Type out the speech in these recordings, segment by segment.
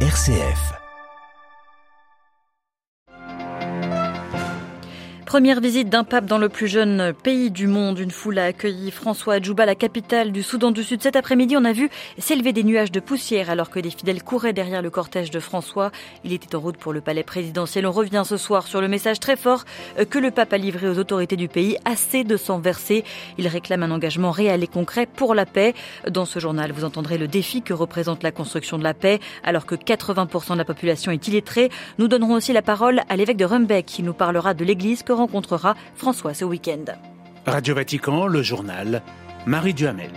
RCF. Première visite d'un pape dans le plus jeune pays du monde. Une foule a accueilli François Adjouba, la capitale du Soudan du Sud. Cet après-midi, on a vu s'élever des nuages de poussière alors que des fidèles couraient derrière le cortège de François. Il était en route pour le palais présidentiel. On revient ce soir sur le message très fort que le pape a livré aux autorités du pays. Assez de s'en verser. Il réclame un engagement réel et concret pour la paix. Dans ce journal, vous entendrez le défi que représente la construction de la paix alors que 80% de la population est illettrée. Nous donnerons aussi la parole à l'évêque de Rumbeck qui nous parlera de l'église rencontrera François ce week-end. Radio Vatican, le journal, Marie Duhamel.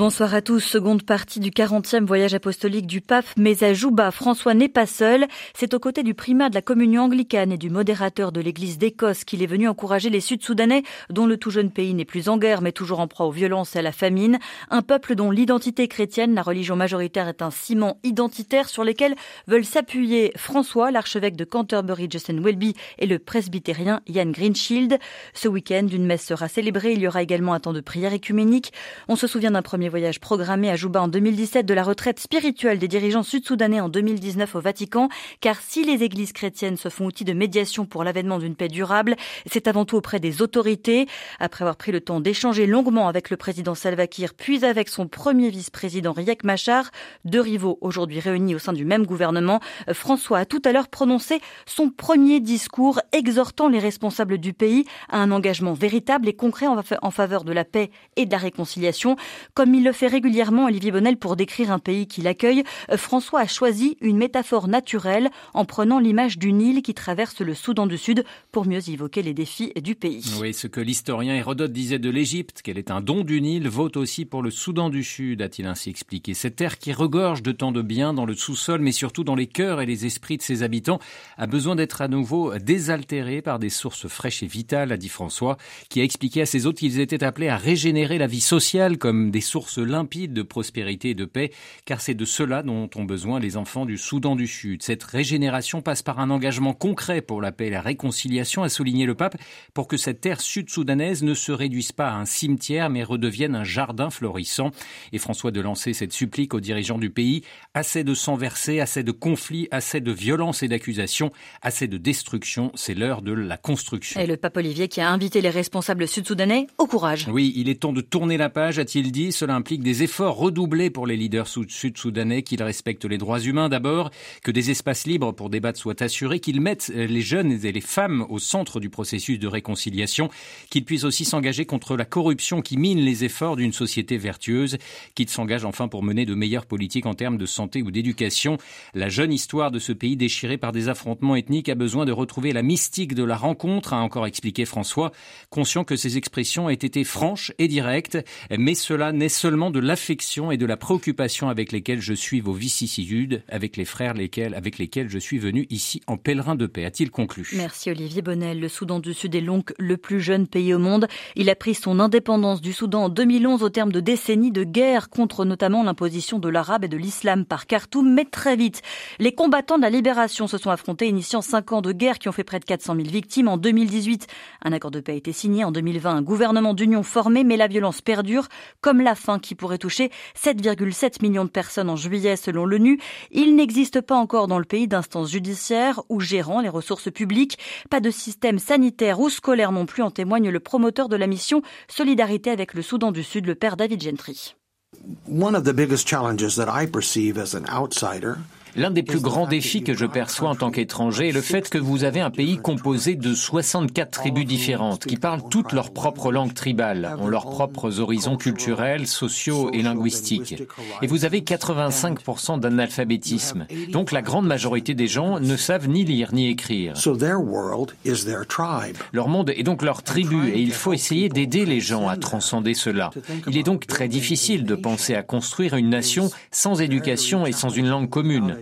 Bonsoir à tous. Seconde partie du 40e voyage apostolique du pape, mais à Jouba, François n'est pas seul. C'est aux côtés du primat de la communion anglicane et du modérateur de l'église d'Écosse qu'il est venu encourager les Sud-Soudanais, dont le tout jeune pays n'est plus en guerre, mais toujours en proie aux violences et à la famine. Un peuple dont l'identité chrétienne, la religion majoritaire, est un ciment identitaire sur lequel veulent s'appuyer François, l'archevêque de Canterbury, Justin Welby, et le presbytérien Ian Greenshield. Ce week-end, une messe sera célébrée. Il y aura également un temps de prière écuménique. On se souvient d'un premier voyage programmé à Jouba en 2017 de la retraite spirituelle des dirigeants sud-soudanais en 2019 au Vatican, car si les églises chrétiennes se font outil de médiation pour l'avènement d'une paix durable, c'est avant tout auprès des autorités. Après avoir pris le temps d'échanger longuement avec le président Salva Kiir, puis avec son premier vice-président Riek Machar, deux rivaux aujourd'hui réunis au sein du même gouvernement, François a tout à l'heure prononcé son premier discours exhortant les responsables du pays à un engagement véritable et concret en faveur de la paix et de la réconciliation, comme il le fait régulièrement Olivier Bonnel pour décrire un pays qui l'accueille. François a choisi une métaphore naturelle en prenant l'image du Nil qui traverse le Soudan du Sud pour mieux évoquer les défis du pays. Oui, ce que l'historien Hérodote disait de l'Égypte, qu'elle est un don du Nil, vaut aussi pour le Soudan du Sud, a-t-il ainsi expliqué. Cette terre qui regorge de tant de biens dans le sous-sol, mais surtout dans les cœurs et les esprits de ses habitants, a besoin d'être à nouveau désaltérée par des sources fraîches et vitales, a dit François, qui a expliqué à ses hôtes qu'ils étaient appelés à régénérer la vie sociale comme des sources limpide de prospérité et de paix, car c'est de cela dont ont besoin les enfants du Soudan du Sud. Cette régénération passe par un engagement concret pour la paix et la réconciliation, a souligné le pape, pour que cette terre sud-soudanaise ne se réduise pas à un cimetière, mais redevienne un jardin florissant. Et François de lancer cette supplique aux dirigeants du pays, assez de sang versé, assez de conflits, assez de violences et d'accusations, assez de destruction, c'est l'heure de la construction. Et le pape Olivier qui a invité les responsables sud-soudanais au courage. Oui, il est temps de tourner la page, a-t-il dit. Cela implique des efforts redoublés pour les leaders sud-soudanais, qu'ils respectent les droits humains d'abord, que des espaces libres pour débattre soient assurés, qu'ils mettent les jeunes et les femmes au centre du processus de réconciliation, qu'ils puissent aussi s'engager contre la corruption qui mine les efforts d'une société vertueuse, qu'ils s'engagent enfin pour mener de meilleures politiques en termes de santé ou d'éducation. La jeune histoire de ce pays déchiré par des affrontements ethniques a besoin de retrouver la mystique de la rencontre, a encore expliqué François, conscient que ces expressions aient été franches et directes, mais cela n'est seulement de l'affection et de la préoccupation avec lesquelles je suis vos vicissitudes, avec les frères lesquels, avec lesquels je suis venu ici en pèlerin de paix, a-t-il conclu. Merci Olivier Bonnel. Le Soudan du Sud est donc le plus jeune pays au monde. Il a pris son indépendance du Soudan en 2011 au terme de décennies de guerre contre notamment l'imposition de l'arabe et de l'islam par Khartoum, mais très vite. Les combattants de la libération se sont affrontés, initiant cinq ans de guerre qui ont fait près de 400 000 victimes. En 2018, un accord de paix a été signé. En 2020, un gouvernement d'union formé, mais la violence perdure, comme la qui pourrait toucher 7,7 millions de personnes en juillet selon l'ONU. Il n'existe pas encore dans le pays d'instances judiciaires ou gérant les ressources publiques. Pas de système sanitaire ou scolaire non plus, en témoigne le promoteur de la mission Solidarité avec le Soudan du Sud, le père David Gentry. One of the biggest challenges that I perceive as an outsider L'un des plus grands défis que je perçois en tant qu'étranger est le fait que vous avez un pays composé de 64 tribus différentes qui parlent toutes leur propre langue tribale, ont leurs propres horizons culturels, sociaux et linguistiques. Et vous avez 85% d'analphabétisme. Donc la grande majorité des gens ne savent ni lire ni écrire. Leur monde est donc leur tribu et il faut essayer d'aider les gens à transcender cela. Il est donc très difficile de penser à construire une nation sans éducation et sans une langue commune.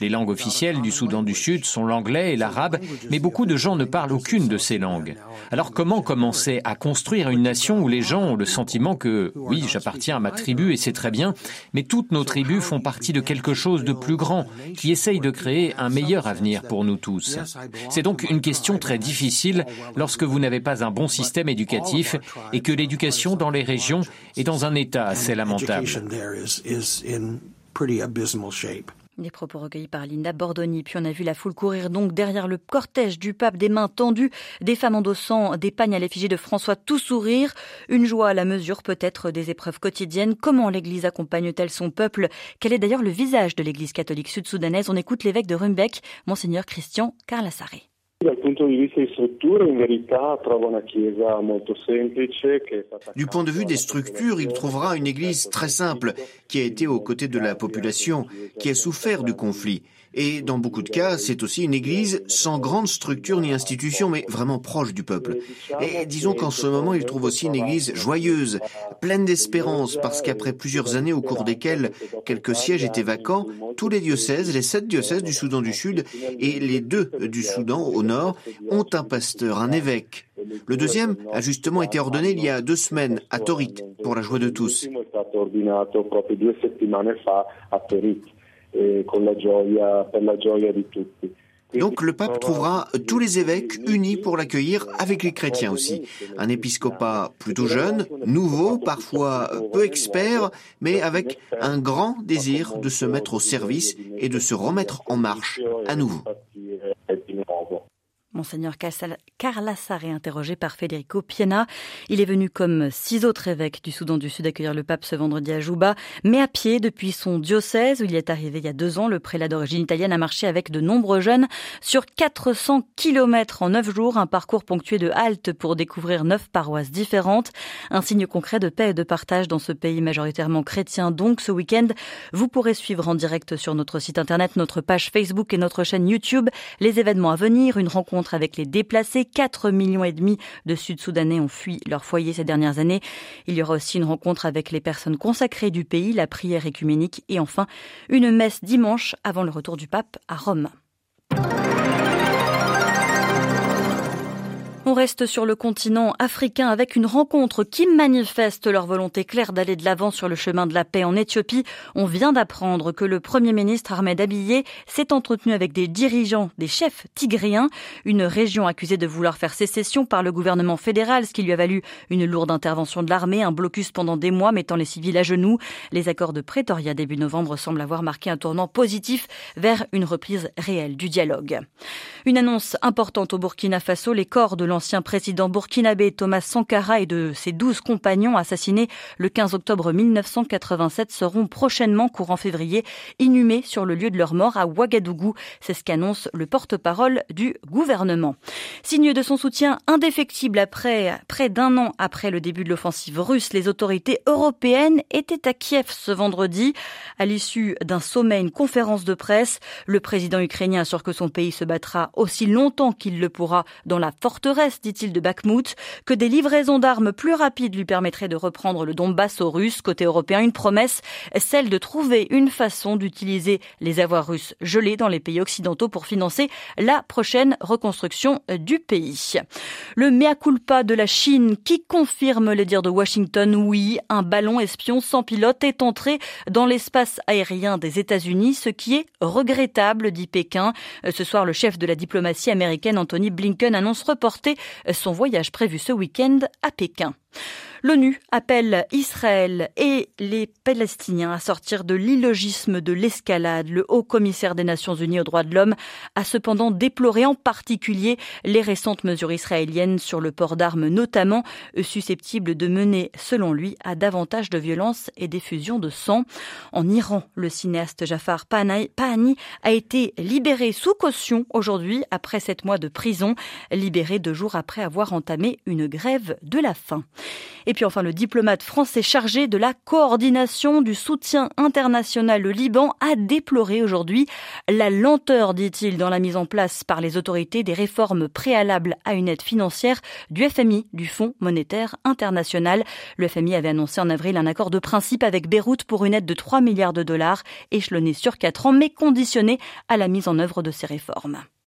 Les langues officielles du Soudan du Sud sont l'anglais et l'arabe, mais beaucoup de gens ne parlent aucune de ces langues. Alors comment commencer à construire une nation où les gens ont le sentiment que, oui, j'appartiens à ma tribu et c'est très bien, mais toutes nos tribus font partie de quelque chose de plus grand, qui essaye de créer un meilleur avenir pour nous tous. C'est donc une question très difficile lorsque vous n'avez pas un bon système éducatif et que l'éducation dans les régions est dans un état assez lamentable. Des propos recueillis par Linda Bordoni. Puis on a vu la foule courir donc derrière le cortège du pape, des mains tendues, des femmes endossant des pagnes à l'effigie de François tout sourire. Une joie à la mesure peut-être des épreuves quotidiennes. Comment l'Église accompagne-t-elle son peuple? Quel est d'ailleurs le visage de l'Église catholique sud-soudanaise? On écoute l'évêque de Rumbek, Monseigneur Christian Carlassare. Du point de vue des structures, il trouvera une église très simple, qui a été aux côtés de la population, qui a souffert du conflit. Et dans beaucoup de cas, c'est aussi une église sans grande structure ni institution, mais vraiment proche du peuple. Et disons qu'en ce moment, il trouve aussi une église joyeuse, pleine d'espérance, parce qu'après plusieurs années au cours desquelles quelques sièges étaient vacants, tous les diocèses, les sept diocèses du Soudan du Sud et les deux du Soudan au nord, ont un pasteur, un évêque. Le deuxième a justement été ordonné il y a deux semaines à Torit, pour la joie de tous. Donc le pape trouvera tous les évêques unis pour l'accueillir avec les chrétiens aussi. Un épiscopat plutôt jeune, nouveau, parfois peu expert, mais avec un grand désir de se mettre au service et de se remettre en marche à nouveau. Monseigneur Carla Sarré, interrogé par Federico Piena. Il est venu comme six autres évêques du Soudan du Sud accueillir le pape ce vendredi à Jouba, mais à pied depuis son diocèse où il est arrivé il y a deux ans. Le prélat d'origine italienne a marché avec de nombreux jeunes sur 400 kilomètres en neuf jours, un parcours ponctué de haltes pour découvrir neuf paroisses différentes. Un signe concret de paix et de partage dans ce pays majoritairement chrétien. Donc, ce week-end, vous pourrez suivre en direct sur notre site internet, notre page Facebook et notre chaîne YouTube les événements à venir, une rencontre avec les déplacés. 4 millions et demi de Sud-Soudanais ont fui leur foyer ces dernières années. Il y aura aussi une rencontre avec les personnes consacrées du pays, la prière écuménique et enfin une messe dimanche avant le retour du pape à Rome. On reste sur le continent africain avec une rencontre qui manifeste leur volonté claire d'aller de l'avant sur le chemin de la paix en Éthiopie. On vient d'apprendre que le Premier ministre Ahmed Abiye s'est entretenu avec des dirigeants, des chefs tigréens, une région accusée de vouloir faire sécession par le gouvernement fédéral, ce qui lui a valu une lourde intervention de l'armée, un blocus pendant des mois mettant les civils à genoux. Les accords de Pretoria début novembre semblent avoir marqué un tournant positif vers une reprise réelle du dialogue. Une annonce importante au Burkina Faso, les corps de l'ancien président burkinabé Thomas Sankara et de ses douze compagnons assassinés le 15 octobre 1987 seront prochainement, courant février, inhumés sur le lieu de leur mort à Ouagadougou. C'est ce qu'annonce le porte-parole du gouvernement. Signe de son soutien indéfectible après près d'un an après le début de l'offensive russe, les autorités européennes étaient à Kiev ce vendredi. À l'issue d'un sommet, une conférence de presse, le président ukrainien assure que son pays se battra aussi longtemps qu'il le pourra dans la forteresse dit-il, de Bakhmut, que des livraisons d'armes plus rapides lui permettraient de reprendre le Donbass aux Russes. Côté européen, une promesse, celle de trouver une façon d'utiliser les avoirs russes gelés dans les pays occidentaux pour financer la prochaine reconstruction du pays. Le mea culpa de la Chine qui confirme les dires de Washington, oui, un ballon espion sans pilote est entré dans l'espace aérien des États-Unis, ce qui est regrettable, dit Pékin. Ce soir, le chef de la diplomatie américaine, Anthony Blinken, annonce reporter son voyage prévu ce week-end à Pékin. L'ONU appelle Israël et les Palestiniens à sortir de l'illogisme de l'escalade. Le haut commissaire des Nations Unies aux droits de l'homme a cependant déploré en particulier les récentes mesures israéliennes sur le port d'armes notamment, susceptibles de mener, selon lui, à davantage de violence et d'effusion de sang. En Iran, le cinéaste Jafar Pahani a été libéré sous caution aujourd'hui après sept mois de prison, libéré deux jours après avoir entamé une grève de la faim. Et puis enfin, le diplomate français chargé de la coordination du soutien international, le Liban, a déploré aujourd'hui la lenteur, dit-il, dans la mise en place par les autorités des réformes préalables à une aide financière du FMI, du Fonds monétaire international. Le FMI avait annoncé en avril un accord de principe avec Beyrouth pour une aide de 3 milliards de dollars, échelonnée sur 4 ans, mais conditionnée à la mise en œuvre de ces réformes.